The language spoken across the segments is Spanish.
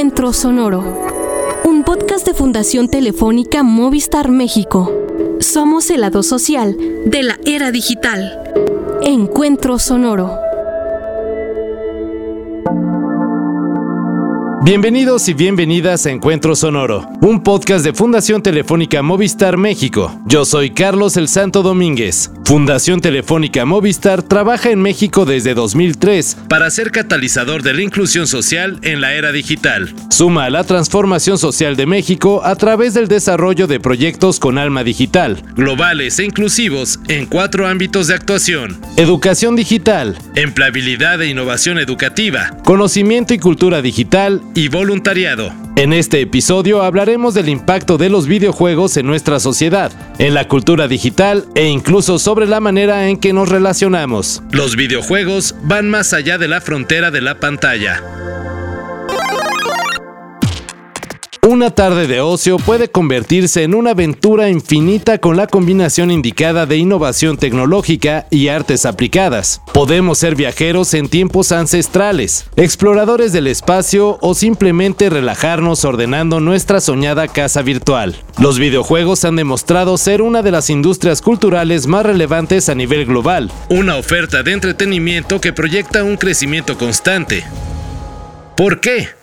Encuentro Sonoro, un podcast de Fundación Telefónica Movistar México. Somos el lado social de la era digital. Encuentro Sonoro. Bienvenidos y bienvenidas a Encuentro Sonoro, un podcast de Fundación Telefónica Movistar México. Yo soy Carlos el Santo Domínguez. Fundación Telefónica Movistar trabaja en México desde 2003 para ser catalizador de la inclusión social en la era digital. Suma a la transformación social de México a través del desarrollo de proyectos con alma digital, globales e inclusivos en cuatro ámbitos de actuación. Educación digital, empleabilidad e innovación educativa, conocimiento y cultura digital y voluntariado. En este episodio hablaremos del impacto de los videojuegos en nuestra sociedad, en la cultura digital e incluso sobre la manera en que nos relacionamos. Los videojuegos van más allá de la frontera de la pantalla. Una tarde de ocio puede convertirse en una aventura infinita con la combinación indicada de innovación tecnológica y artes aplicadas. Podemos ser viajeros en tiempos ancestrales, exploradores del espacio o simplemente relajarnos ordenando nuestra soñada casa virtual. Los videojuegos han demostrado ser una de las industrias culturales más relevantes a nivel global, una oferta de entretenimiento que proyecta un crecimiento constante. ¿Por qué?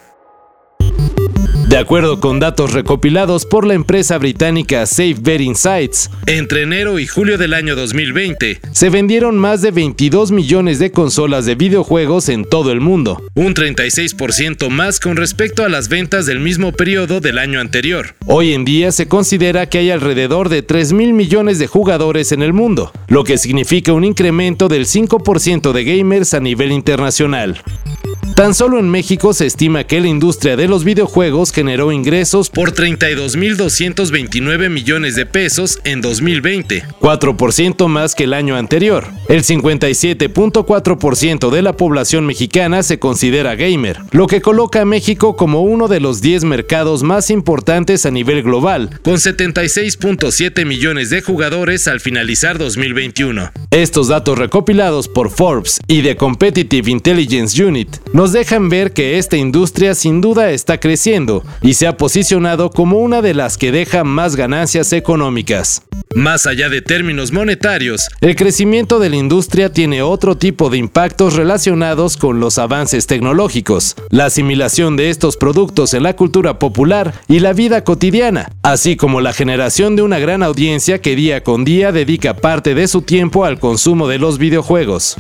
De acuerdo con datos recopilados por la empresa británica Safe Bet Insights, entre enero y julio del año 2020 se vendieron más de 22 millones de consolas de videojuegos en todo el mundo, un 36% más con respecto a las ventas del mismo periodo del año anterior. Hoy en día se considera que hay alrededor de 3 mil millones de jugadores en el mundo, lo que significa un incremento del 5% de gamers a nivel internacional. Tan solo en México se estima que la industria de los videojuegos generó ingresos por 32.229 millones de pesos en 2020, 4% más que el año anterior. El 57.4% de la población mexicana se considera gamer, lo que coloca a México como uno de los 10 mercados más importantes a nivel global, con 76.7 millones de jugadores al finalizar 2021. Estos datos recopilados por Forbes y The Competitive Intelligence Unit nos dejan ver que esta industria sin duda está creciendo y se ha posicionado como una de las que deja más ganancias económicas. Más allá de términos monetarios, el crecimiento de la industria tiene otro tipo de impactos relacionados con los avances tecnológicos, la asimilación de estos productos en la cultura popular y la vida cotidiana, así como la generación de una gran audiencia que día con día dedica parte de su tiempo al consumo de los videojuegos.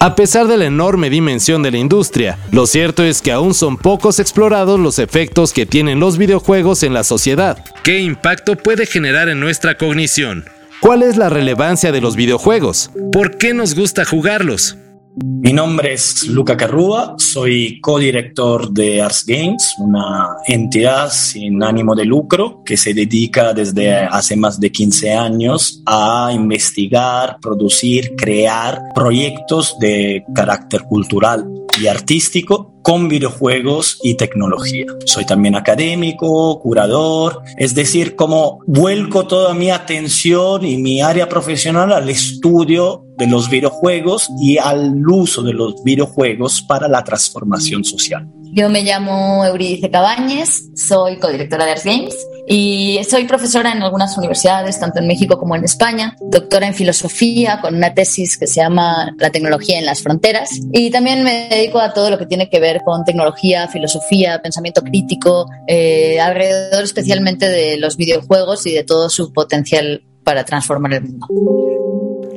A pesar de la enorme dimensión de la industria, lo cierto es que aún son pocos explorados los efectos que tienen los videojuegos en la sociedad. ¿Qué impacto puede generar en nuestra cognición? ¿Cuál es la relevancia de los videojuegos? ¿Por qué nos gusta jugarlos? Mi nombre es Luca Carrúa, soy codirector de Ars Games, una entidad sin ánimo de lucro que se dedica desde hace más de 15 años a investigar, producir, crear proyectos de carácter cultural y artístico con videojuegos y tecnología. Soy también académico, curador, es decir, como vuelco toda mi atención y mi área profesional al estudio de los videojuegos y al uso de los videojuegos para la transformación social. Yo me llamo Euridice Cabañes, soy codirectora de Art Games y soy profesora en algunas universidades, tanto en México como en España, doctora en filosofía con una tesis que se llama La tecnología en las fronteras y también me dedico a todo lo que tiene que ver con tecnología, filosofía, pensamiento crítico, eh, alrededor especialmente de los videojuegos y de todo su potencial para transformar el mundo.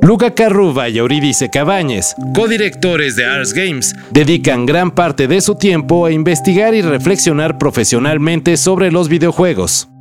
Luca Carruba y Euridice Cabañes, codirectores de Ars Games, dedican gran parte de su tiempo a investigar y reflexionar profesionalmente sobre los videojuegos.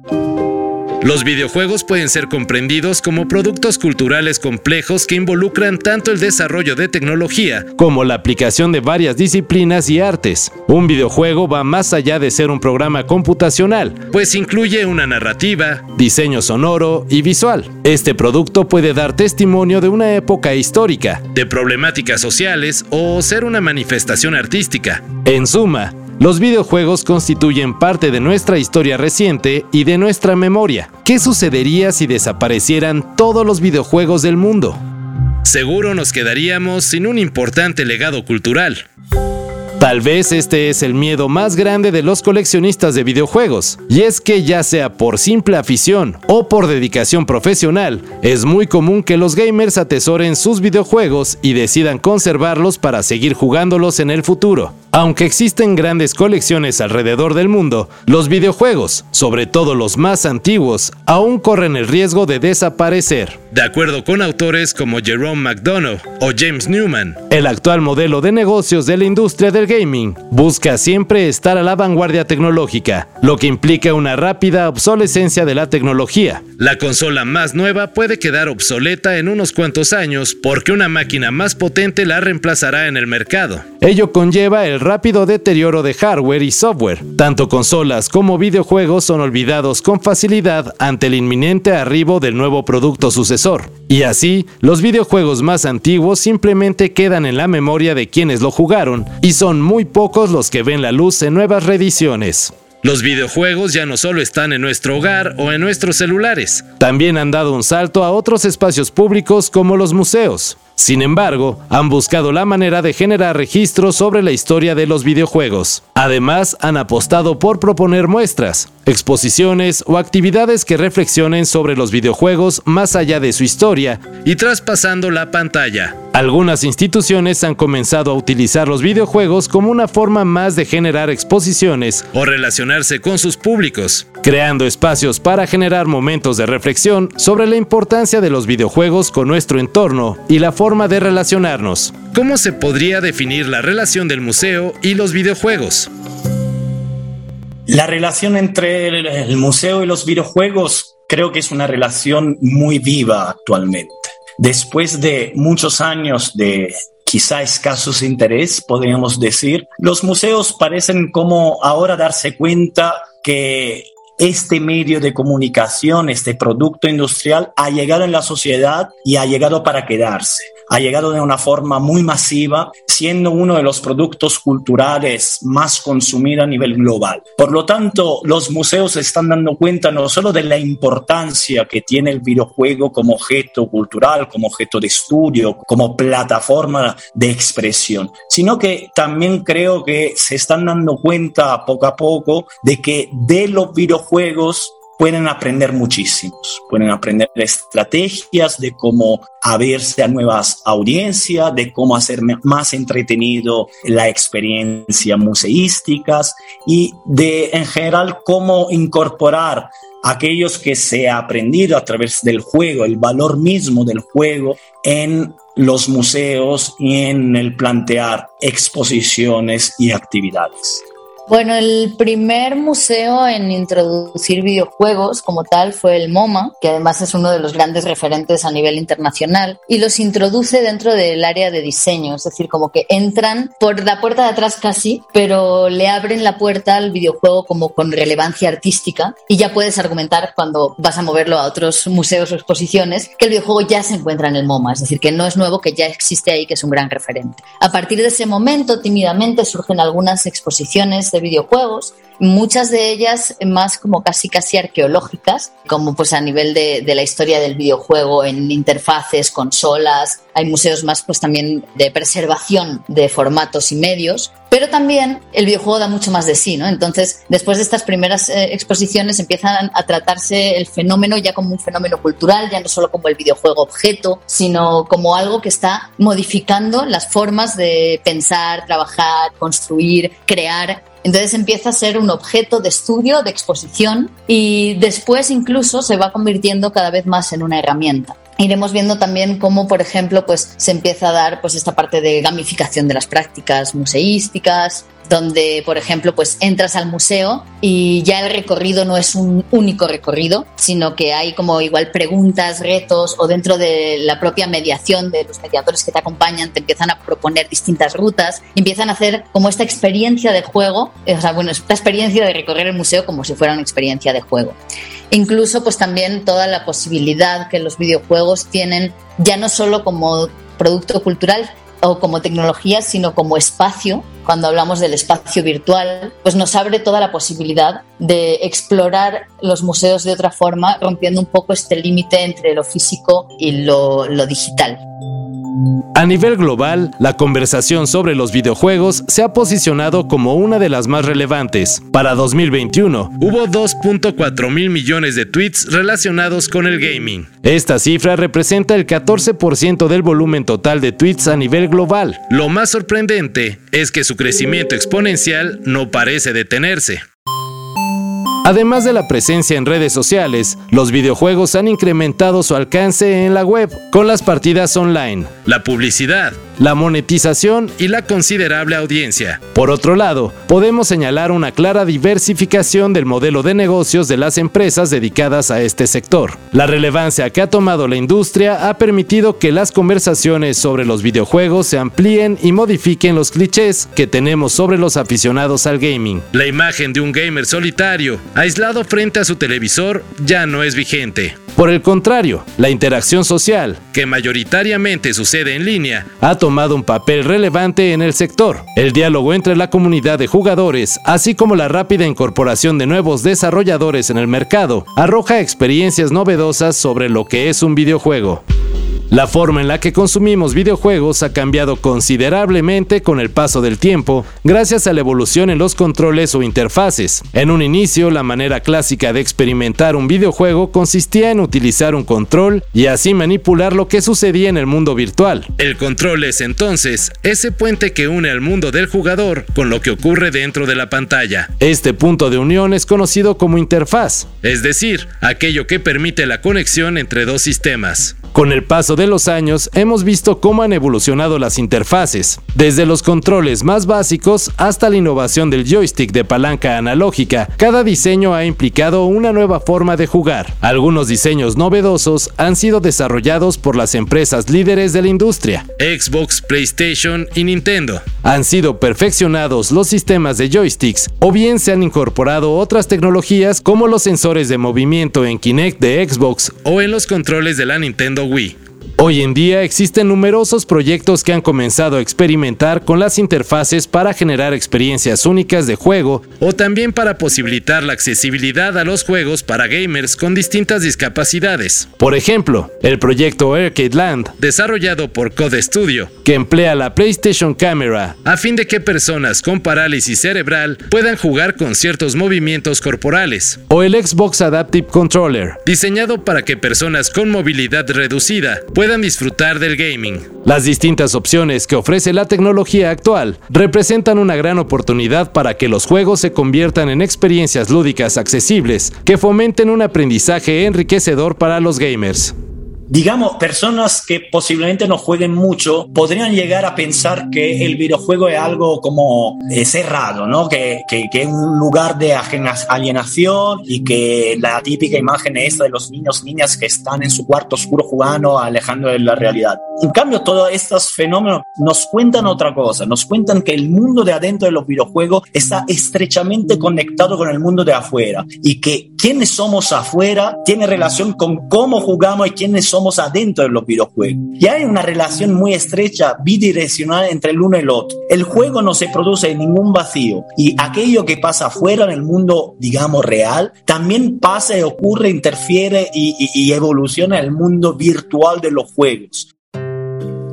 Los videojuegos pueden ser comprendidos como productos culturales complejos que involucran tanto el desarrollo de tecnología como la aplicación de varias disciplinas y artes. Un videojuego va más allá de ser un programa computacional, pues incluye una narrativa, diseño sonoro y visual. Este producto puede dar testimonio de una época histórica, de problemáticas sociales o ser una manifestación artística. En suma, los videojuegos constituyen parte de nuestra historia reciente y de nuestra memoria. ¿Qué sucedería si desaparecieran todos los videojuegos del mundo? Seguro nos quedaríamos sin un importante legado cultural. Tal vez este es el miedo más grande de los coleccionistas de videojuegos, y es que ya sea por simple afición o por dedicación profesional, es muy común que los gamers atesoren sus videojuegos y decidan conservarlos para seguir jugándolos en el futuro. Aunque existen grandes colecciones alrededor del mundo, los videojuegos, sobre todo los más antiguos, aún corren el riesgo de desaparecer. De acuerdo con autores como Jerome McDonough o James Newman, el actual modelo de negocios de la industria del gaming busca siempre estar a la vanguardia tecnológica, lo que implica una rápida obsolescencia de la tecnología. La consola más nueva puede quedar obsoleta en unos cuantos años porque una máquina más potente la reemplazará en el mercado. Ello conlleva el rápido deterioro de hardware y software. Tanto consolas como videojuegos son olvidados con facilidad ante el inminente arribo del nuevo producto sucesor. Y así, los videojuegos más antiguos simplemente quedan en la memoria de quienes lo jugaron y son muy pocos los que ven la luz en nuevas reediciones. Los videojuegos ya no solo están en nuestro hogar o en nuestros celulares, también han dado un salto a otros espacios públicos como los museos. Sin embargo, han buscado la manera de generar registros sobre la historia de los videojuegos. Además, han apostado por proponer muestras, exposiciones o actividades que reflexionen sobre los videojuegos más allá de su historia y traspasando la pantalla. Algunas instituciones han comenzado a utilizar los videojuegos como una forma más de generar exposiciones o relacionarse con sus públicos, creando espacios para generar momentos de reflexión sobre la importancia de los videojuegos con nuestro entorno y la forma de relacionarnos. ¿Cómo se podría definir la relación del museo y los videojuegos? La relación entre el museo y los videojuegos creo que es una relación muy viva actualmente. Después de muchos años de quizá escasos interés, podríamos decir, los museos parecen como ahora darse cuenta que este medio de comunicación, este producto industrial, ha llegado en la sociedad y ha llegado para quedarse ha llegado de una forma muy masiva, siendo uno de los productos culturales más consumidos a nivel global. Por lo tanto, los museos se están dando cuenta no solo de la importancia que tiene el videojuego como objeto cultural, como objeto de estudio, como plataforma de expresión, sino que también creo que se están dando cuenta poco a poco de que de los videojuegos pueden aprender muchísimos, pueden aprender estrategias de cómo abrirse a nuevas audiencias, de cómo hacer más entretenido la experiencia museísticas y de en general cómo incorporar aquellos que se ha aprendido a través del juego, el valor mismo del juego en los museos y en el plantear exposiciones y actividades. Bueno, el primer museo en introducir videojuegos como tal fue el MoMA, que además es uno de los grandes referentes a nivel internacional, y los introduce dentro del área de diseño, es decir, como que entran por la puerta de atrás casi, pero le abren la puerta al videojuego como con relevancia artística y ya puedes argumentar cuando vas a moverlo a otros museos o exposiciones que el videojuego ya se encuentra en el MoMA, es decir, que no es nuevo, que ya existe ahí, que es un gran referente. A partir de ese momento, tímidamente surgen algunas exposiciones de videojuegos, muchas de ellas más como casi casi arqueológicas, como pues a nivel de, la historia del videojuego en interfaces, consolas, hay museos más pues también de preservación de formatos y medios, pero también el videojuego da mucho más de sí, ¿no? Entonces, después de estas primeras eh, exposiciones empiezan a tratarse el fenómeno ya como un fenómeno cultural, ya no solo como el videojuego objeto, sino como algo que está modificando las formas de pensar, trabajar, construir, crear entonces empieza a ser un objeto de estudio, de exposición y después incluso se va convirtiendo cada vez más en una herramienta. Iremos viendo también cómo, por ejemplo, pues se empieza a dar pues esta parte de gamificación de las prácticas museísticas, donde, por ejemplo, pues entras al museo y ya el recorrido no es un único recorrido, sino que hay como igual preguntas, retos o dentro de la propia mediación de los mediadores que te acompañan te empiezan a proponer distintas rutas, empiezan a hacer como esta experiencia de juego, o sea, bueno, esta experiencia de recorrer el museo como si fuera una experiencia de juego. Incluso pues también toda la posibilidad que los videojuegos tienen ya no solo como producto cultural, o como tecnología, sino como espacio, cuando hablamos del espacio virtual, pues nos abre toda la posibilidad de explorar los museos de otra forma, rompiendo un poco este límite entre lo físico y lo, digital. A nivel global, la conversación sobre los videojuegos se ha posicionado como una de las más relevantes. Para 2021, hubo 2.4 mil millones de tweets relacionados con el gaming. Esta cifra representa el 14% del volumen total de tweets a nivel global. Lo más sorprendente es que su crecimiento exponencial no parece detenerse. Además de la presencia en redes sociales, los videojuegos han incrementado su alcance en la web. Con las partidas online, la publicidad, la monetización y la considerable audiencia. Por otro lado, podemos señalar una clara diversificación del modelo de negocios de las empresas dedicadas a este sector. La relevancia que ha tomado la industria ha permitido que las conversaciones sobre los videojuegos se amplíen y modifiquen los clichés que tenemos sobre los aficionados al gaming. La imagen de un gamer solitario, aislado frente a su televisor, ya no es vigente. Por el contrario, la interacción social, que mayoritariamente sucede en línea, ha tomado un papel relevante en el sector. El diálogo entre la comunidad de jugadores, así como la rápida incorporación de nuevos desarrolladores en el mercado, arroja experiencias novedosas sobre lo que es un videojuego. La forma en la que consumimos videojuegos ha cambiado considerablemente con el paso del tiempo gracias a la evolución en los controles o interfaces. En un inicio, la manera clásica de experimentar un videojuego consistía en utilizar un control y así manipular lo que sucedía en el mundo virtual. El control es entonces ese puente que une al mundo del jugador con lo que ocurre dentro de la pantalla. Este punto de unión es conocido como interfaz, es decir, aquello que permite la conexión entre dos sistemas. Con el paso de los años hemos visto cómo han evolucionado las interfaces, desde los controles más básicos hasta la innovación del joystick de palanca analógica. Cada diseño ha implicado una nueva forma de jugar. Algunos diseños novedosos han sido desarrollados por las empresas líderes de la industria, Xbox, PlayStation y Nintendo. Han sido perfeccionados los sistemas de joysticks o bien se han incorporado otras tecnologías como los sensores de movimiento en Kinect de Xbox o en los controles de la Nintendo Wii. Hoy en día existen numerosos proyectos que han comenzado a experimentar con las interfaces para generar experiencias únicas de juego o también para posibilitar la accesibilidad a los juegos para gamers con distintas discapacidades. Por ejemplo, el proyecto Arcade Land, desarrollado por Code Studio, que emplea la PlayStation Camera a fin de que personas con parálisis cerebral puedan jugar con ciertos movimientos corporales, o el Xbox Adaptive Controller, diseñado para que personas con movilidad reducida puedan disfrutar del gaming. Las distintas opciones que ofrece la tecnología actual representan una gran oportunidad para que los juegos se conviertan en experiencias lúdicas accesibles que fomenten un aprendizaje enriquecedor para los gamers digamos, personas que posiblemente no jueguen mucho podrían llegar a pensar que el videojuego es algo como eh, cerrado, ¿no? Que, que, que, es un lugar de alienación y que la típica imagen es esta de los niños, niñas que están en su cuarto oscuro jugando, alejando de la realidad. En cambio, todos estos fenómenos nos cuentan otra cosa, nos cuentan que el mundo de adentro de los videojuegos está estrechamente conectado con el mundo de afuera y que quienes somos afuera tiene relación con cómo jugamos y quiénes somos adentro de los videojuegos. Y hay una relación muy estrecha, bidireccional entre el uno y el otro. El juego no se produce en ningún vacío y aquello que pasa afuera en el mundo, digamos, real, también pasa y ocurre, interfiere y, y evoluciona en el mundo virtual de los juegos.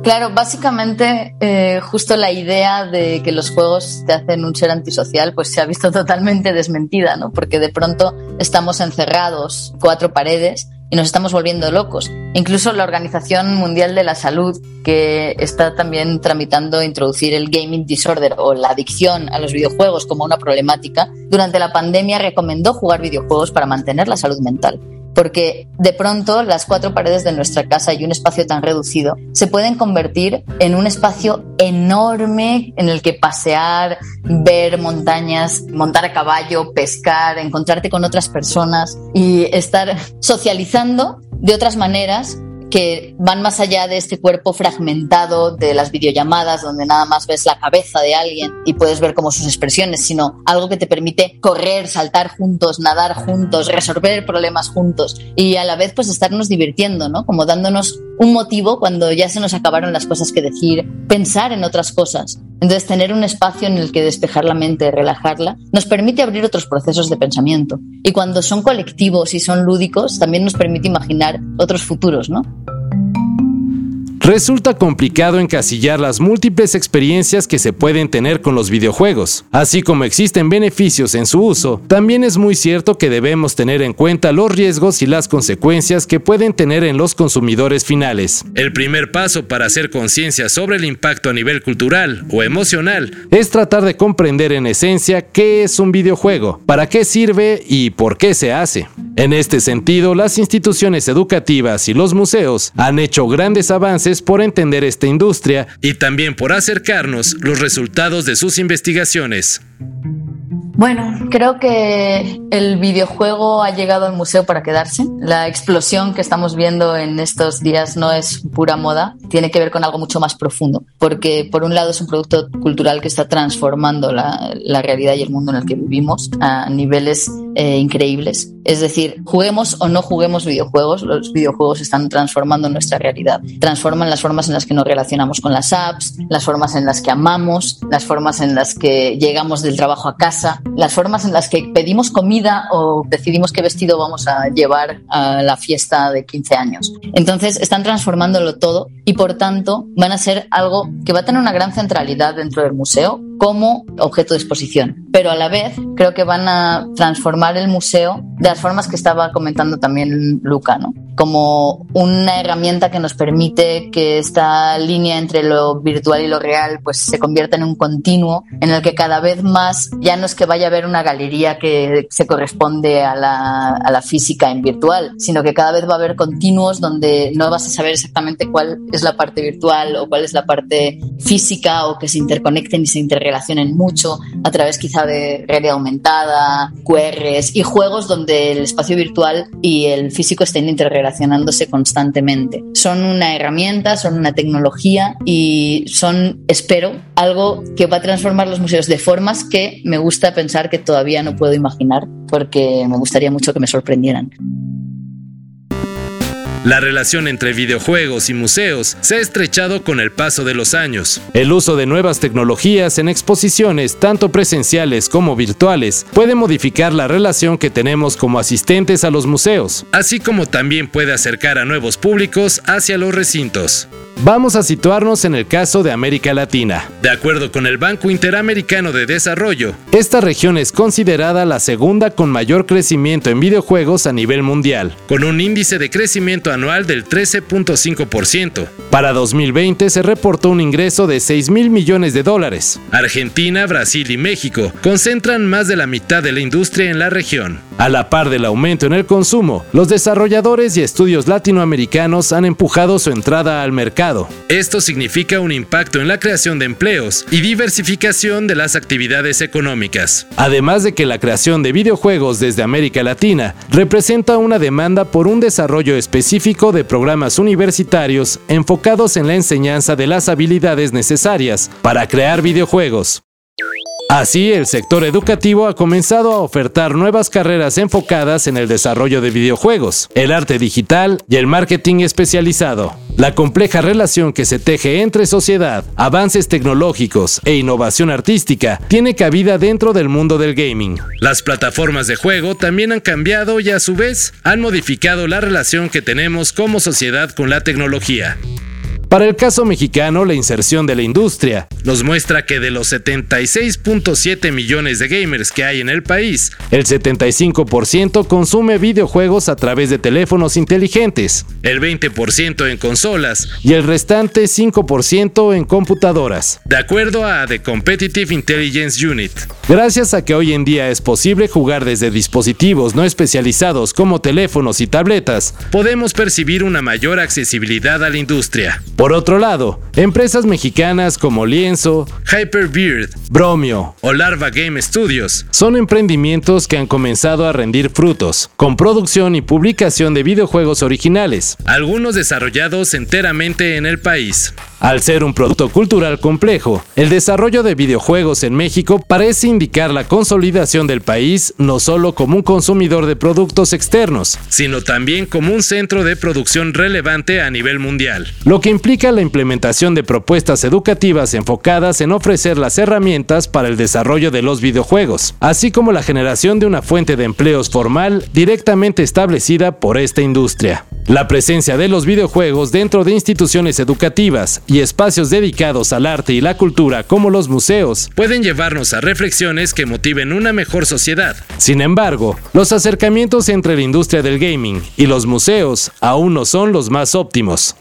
Claro, básicamente eh, justo la idea de que los juegos te hacen un ser antisocial pues se ha visto totalmente desmentida, ¿no? Porque de pronto estamos encerrados cuatro paredes y nos estamos volviendo locos. Incluso la Organización Mundial de la Salud, que está también tramitando introducir el gaming disorder o la adicción a los videojuegos como una problemática, durante la pandemia recomendó jugar videojuegos para mantener la salud mental porque de pronto las cuatro paredes de nuestra casa y un espacio tan reducido se pueden convertir en un espacio enorme en el que pasear, ver montañas, montar a caballo, pescar, encontrarte con otras personas y estar socializando de otras maneras que van más allá de este cuerpo fragmentado de las videollamadas donde nada más ves la cabeza de alguien y puedes ver como sus expresiones, sino algo que te permite correr, saltar juntos, nadar juntos, resolver problemas juntos y a la vez pues estarnos divirtiendo, ¿no? Como dándonos un motivo cuando ya se nos acabaron las cosas que decir, pensar en otras cosas. Entonces, tener un espacio en el que despejar la mente, relajarla, nos permite abrir otros procesos de pensamiento. Y cuando son colectivos y son lúdicos, también nos permite imaginar otros futuros, ¿no? Resulta complicado encasillar las múltiples experiencias que se pueden tener con los videojuegos. Así como existen beneficios en su uso, también es muy cierto que debemos tener en cuenta los riesgos y las consecuencias que pueden tener en los consumidores finales. El primer paso para hacer conciencia sobre el impacto a nivel cultural o emocional es tratar de comprender en esencia qué es un videojuego, para qué sirve y por qué se hace. En este sentido, las instituciones educativas y los museos han hecho grandes avances por entender esta industria y también por acercarnos los resultados de sus investigaciones. Bueno, creo que el videojuego ha llegado al museo para quedarse. La explosión que estamos viendo en estos días no es pura moda, tiene que ver con algo mucho más profundo, porque por un lado es un producto cultural que está transformando la, realidad y el mundo en el que vivimos a niveles eh, increíbles. Es decir, juguemos o no juguemos videojuegos, los videojuegos están transformando nuestra realidad. Transforman las formas en las que nos relacionamos con las apps, las formas en las que amamos, las formas en las que llegamos del trabajo a casa, las formas en las que pedimos comida o decidimos qué vestido vamos a llevar a la fiesta de 15 años. Entonces, están transformándolo todo y por tanto van a ser algo que va a tener una gran centralidad dentro del museo como objeto de exposición. Pero a la vez creo que van a transformar el museo de las formas que estaba comentando también Luca, ¿no? como una herramienta que nos permite que esta línea entre lo virtual y lo real pues se convierta en un continuo en el que cada vez más ya no es que vaya a haber una galería que se corresponde a la, a la física en virtual, sino que cada vez va a haber continuos donde no vas a saber exactamente cuál es la parte virtual o cuál es la parte física o que se interconecten y se interrelacionen mucho a través quizá de realidad aumentada, QRs y juegos donde el espacio virtual y el físico estén interrelacionados relacionándose constantemente. Son una herramienta, son una tecnología y son, espero, algo que va a transformar los museos de formas que me gusta pensar que todavía no puedo imaginar porque me gustaría mucho que me sorprendieran. La relación entre videojuegos y museos se ha estrechado con el paso de los años. El uso de nuevas tecnologías en exposiciones, tanto presenciales como virtuales, puede modificar la relación que tenemos como asistentes a los museos, así como también puede acercar a nuevos públicos hacia los recintos. Vamos a situarnos en el caso de América Latina. De acuerdo con el Banco Interamericano de Desarrollo, esta región es considerada la segunda con mayor crecimiento en videojuegos a nivel mundial, con un índice de crecimiento anual del 13.5%. Para 2020 se reportó un ingreso de 6 mil millones de dólares. Argentina, Brasil y México concentran más de la mitad de la industria en la región. A la par del aumento en el consumo, los desarrolladores y estudios latinoamericanos han empujado su entrada al mercado. Esto significa un impacto en la creación de empleos y diversificación de las actividades económicas. Además de que la creación de videojuegos desde América Latina representa una demanda por un desarrollo específico de programas universitarios enfocados en la enseñanza de las habilidades necesarias para crear videojuegos. Así, el sector educativo ha comenzado a ofertar nuevas carreras enfocadas en el desarrollo de videojuegos, el arte digital y el marketing especializado. La compleja relación que se teje entre sociedad, avances tecnológicos e innovación artística tiene cabida dentro del mundo del gaming. Las plataformas de juego también han cambiado y a su vez han modificado la relación que tenemos como sociedad con la tecnología. Para el caso mexicano, la inserción de la industria nos muestra que de los 76.7 millones de gamers que hay en el país, el 75% consume videojuegos a través de teléfonos inteligentes, el 20% en consolas y el restante 5% en computadoras, de acuerdo a The Competitive Intelligence Unit. Gracias a que hoy en día es posible jugar desde dispositivos no especializados como teléfonos y tabletas, podemos percibir una mayor accesibilidad a la industria. Por otro lado, empresas mexicanas como Lienzo, Hyperbeard, Bromio o Larva Game Studios son emprendimientos que han comenzado a rendir frutos, con producción y publicación de videojuegos originales, algunos desarrollados enteramente en el país. Al ser un producto cultural complejo, el desarrollo de videojuegos en México parece indicar la consolidación del país no solo como un consumidor de productos externos, sino también como un centro de producción relevante a nivel mundial, lo que implica la implementación de propuestas educativas enfocadas en ofrecer las herramientas para el desarrollo de los videojuegos, así como la generación de una fuente de empleos formal directamente establecida por esta industria. La presencia de los videojuegos dentro de instituciones educativas y espacios dedicados al arte y la cultura como los museos pueden llevarnos a reflexiones que motiven una mejor sociedad. Sin embargo, los acercamientos entre la industria del gaming y los museos aún no son los más óptimos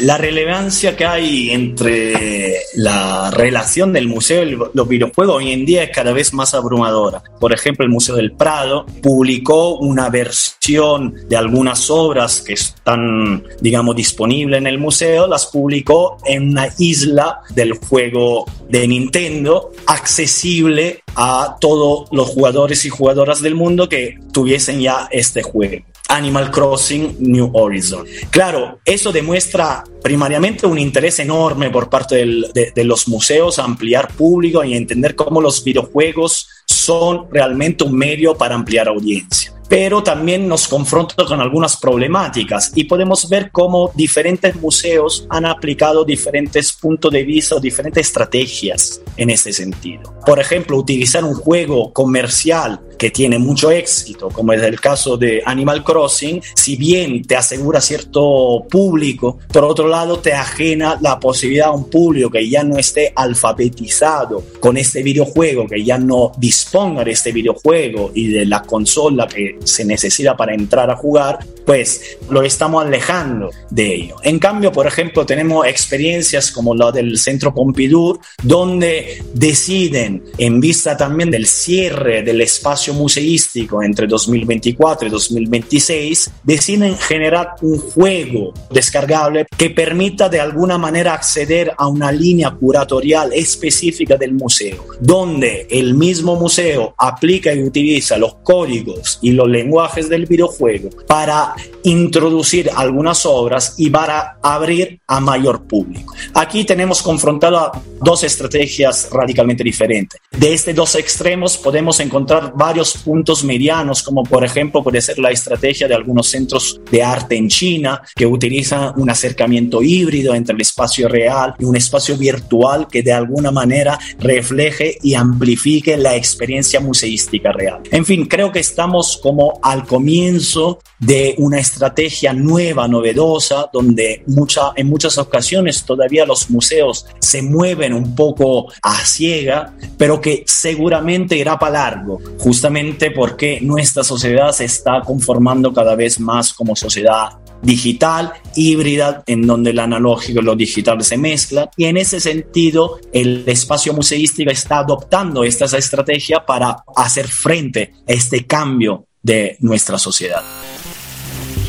la relevancia que hay entre la relación del museo y los videojuegos hoy en día es cada vez más abrumadora. Por ejemplo, el Museo del Prado publicó una versión de algunas obras que están, digamos, disponibles en el museo, las publicó en una isla del juego de Nintendo, accesible a todos los jugadores y jugadoras del mundo que tuviesen ya este juego. Animal Crossing New Horizon. Claro, eso demuestra primariamente un interés enorme por parte de, los museos a ampliar público y entender cómo los videojuegos son realmente un medio para ampliar audiencia pero también nos confronta con algunas problemáticas y podemos ver cómo diferentes museos han aplicado diferentes puntos de vista o diferentes estrategias en ese sentido. Por ejemplo, utilizar un juego comercial que tiene mucho éxito, como es el caso de Animal Crossing, si bien te asegura cierto público, por otro lado te ajena la posibilidad a un público que ya no esté alfabetizado con este videojuego, que ya no disponga de este videojuego y de la consola que se necesita para entrar a jugar, pues lo estamos alejando de ello. En cambio, por ejemplo, tenemos experiencias como la del Centro Pompidou, donde deciden, en vista también del cierre del espacio museístico entre 2024 y 2026, deciden generar un juego descargable que permita de alguna manera acceder a una línea curatorial específica del museo, donde el mismo museo aplica y utiliza los códigos y los lenguajes del videojuego para introducir algunas obras y para abrir a mayor público. Aquí tenemos confrontado dos estrategias radicalmente diferentes. De estos dos extremos podemos encontrar varios puntos medianos, como por ejemplo puede ser la estrategia de algunos centros de arte en China que utilizan un acercamiento híbrido entre el espacio real y un espacio virtual que de alguna manera refleje y amplifique la experiencia museística real. En fin, creo que estamos como al comienzo de una estrategia nueva, novedosa, donde mucha, en muchas ocasiones todavía los museos se mueven un poco a ciega, pero que seguramente irá para largo, justamente porque nuestra sociedad se está conformando cada vez más como sociedad digital, híbrida, en donde el analógico y lo digital se mezclan. Y en ese sentido, el espacio museístico está adoptando esta estrategia para hacer frente a este cambio de nuestra sociedad.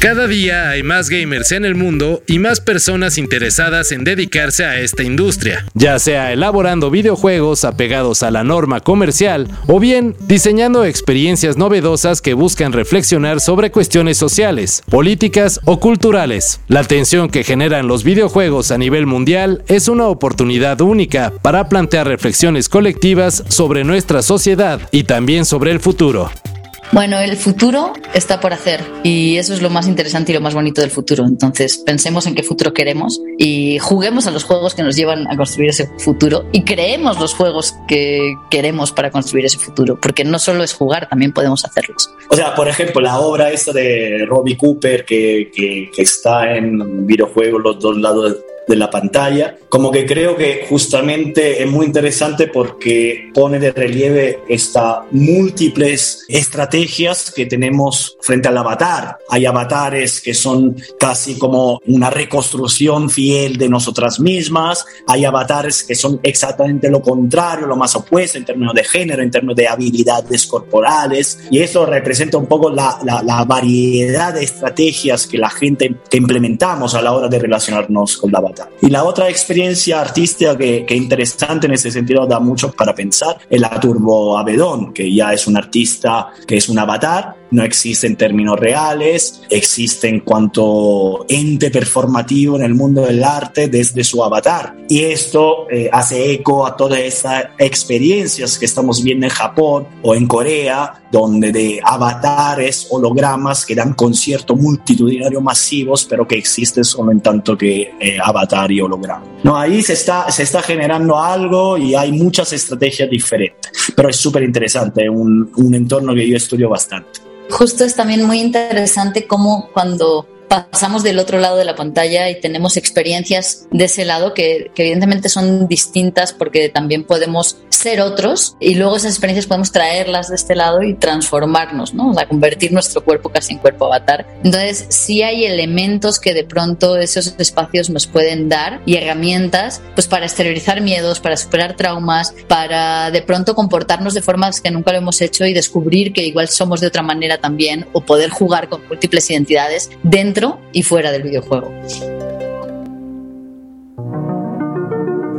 Cada día hay más gamers en el mundo y más personas interesadas en dedicarse a esta industria, ya sea elaborando videojuegos apegados a la norma comercial o bien diseñando experiencias novedosas que buscan reflexionar sobre cuestiones sociales, políticas o culturales. La atención que generan los videojuegos a nivel mundial es una oportunidad única para plantear reflexiones colectivas sobre nuestra sociedad y también sobre el futuro. Bueno, el futuro está por hacer y eso es lo más interesante y lo más bonito del futuro. Entonces, pensemos en qué futuro queremos y juguemos a los juegos que nos llevan a construir ese futuro y creemos los juegos que queremos para construir ese futuro, porque no solo es jugar, también podemos hacerlos. O sea, por ejemplo, la obra esta de Robbie Cooper que, que, que está en videojuegos los dos lados de la pantalla. Como que creo que justamente es muy interesante porque pone de relieve estas múltiples estrategias que tenemos frente al avatar. Hay avatares que son casi como una reconstrucción fiel de nosotras mismas. Hay avatares que son exactamente lo contrario, lo más opuesto en términos de género, en términos de habilidades corporales. Y eso representa un poco la, la, variedad de estrategias que la gente que implementamos a la hora de relacionarnos con la Y la otra experiencia artística que, que interesante en ese sentido da mucho para pensar es la Turbo Abedón, que ya es un artista que es un avatar no existe en términos reales, existe en cuanto ente performativo en el mundo del arte desde su avatar. Y esto eh, hace eco a todas esas experiencias que estamos viendo en Japón o en Corea, donde de avatares, hologramas que dan conciertos multitudinarios masivos, pero que existen solo en tanto que eh, avatar y holograma. No, ahí se está, se está generando algo y hay muchas estrategias diferentes, pero es súper interesante, un, un entorno que yo estudio bastante justo es también muy interesante cómo cuando pasamos del otro lado de la pantalla y tenemos experiencias de ese lado que, que evidentemente son distintas porque también podemos ser otros y luego esas experiencias podemos traerlas de este lado y transformarnos, ¿no? O convertir nuestro cuerpo casi en cuerpo avatar. Entonces, sí hay elementos que de pronto esos espacios nos pueden dar y herramientas pues para exteriorizar miedos, para superar traumas, para de pronto comportarnos de formas que nunca lo hemos hecho y descubrir que igual somos de otra manera también o poder jugar con múltiples identidades dentro y fuera del videojuego.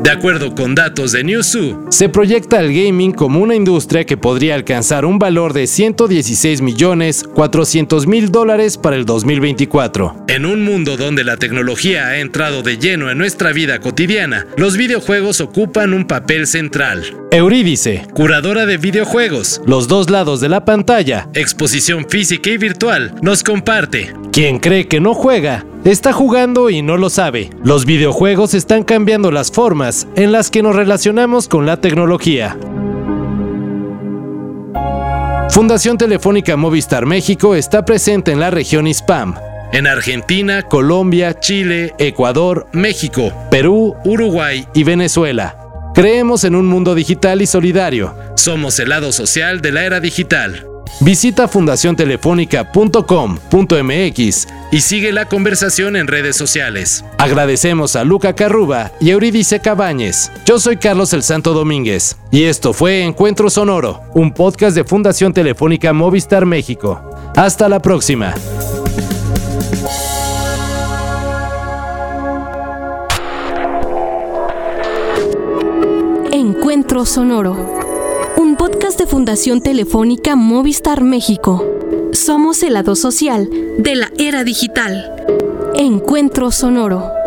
De acuerdo con datos de Newzoo, se proyecta el gaming como una industria que podría alcanzar un valor de 116 millones 400 mil dólares para el 2024. En un mundo donde la tecnología ha entrado de lleno en nuestra vida cotidiana, los videojuegos ocupan un papel central. Eurídice, curadora de videojuegos, los dos lados de la pantalla, exposición física y virtual, nos comparte. Quien cree que no juega, está jugando y no lo sabe. Los videojuegos están cambiando las formas en las que nos relacionamos con la tecnología. Fundación Telefónica Movistar México está presente en la región ISPAM, en Argentina, Colombia, Chile, Ecuador, México, Perú, Uruguay y Venezuela. Creemos en un mundo digital y solidario. Somos el lado social de la era digital. Visita fundaciontelefónica.com.mx y sigue la conversación en redes sociales. Agradecemos a Luca Carruba y Euridice Cabañez. Yo soy Carlos el Santo Domínguez y esto fue Encuentro Sonoro, un podcast de Fundación Telefónica Movistar México. Hasta la próxima. Encuentro Sonoro, podcast de Fundación Telefónica Movistar México. Somos el lado social de la era digital. Encuentro Sonoro.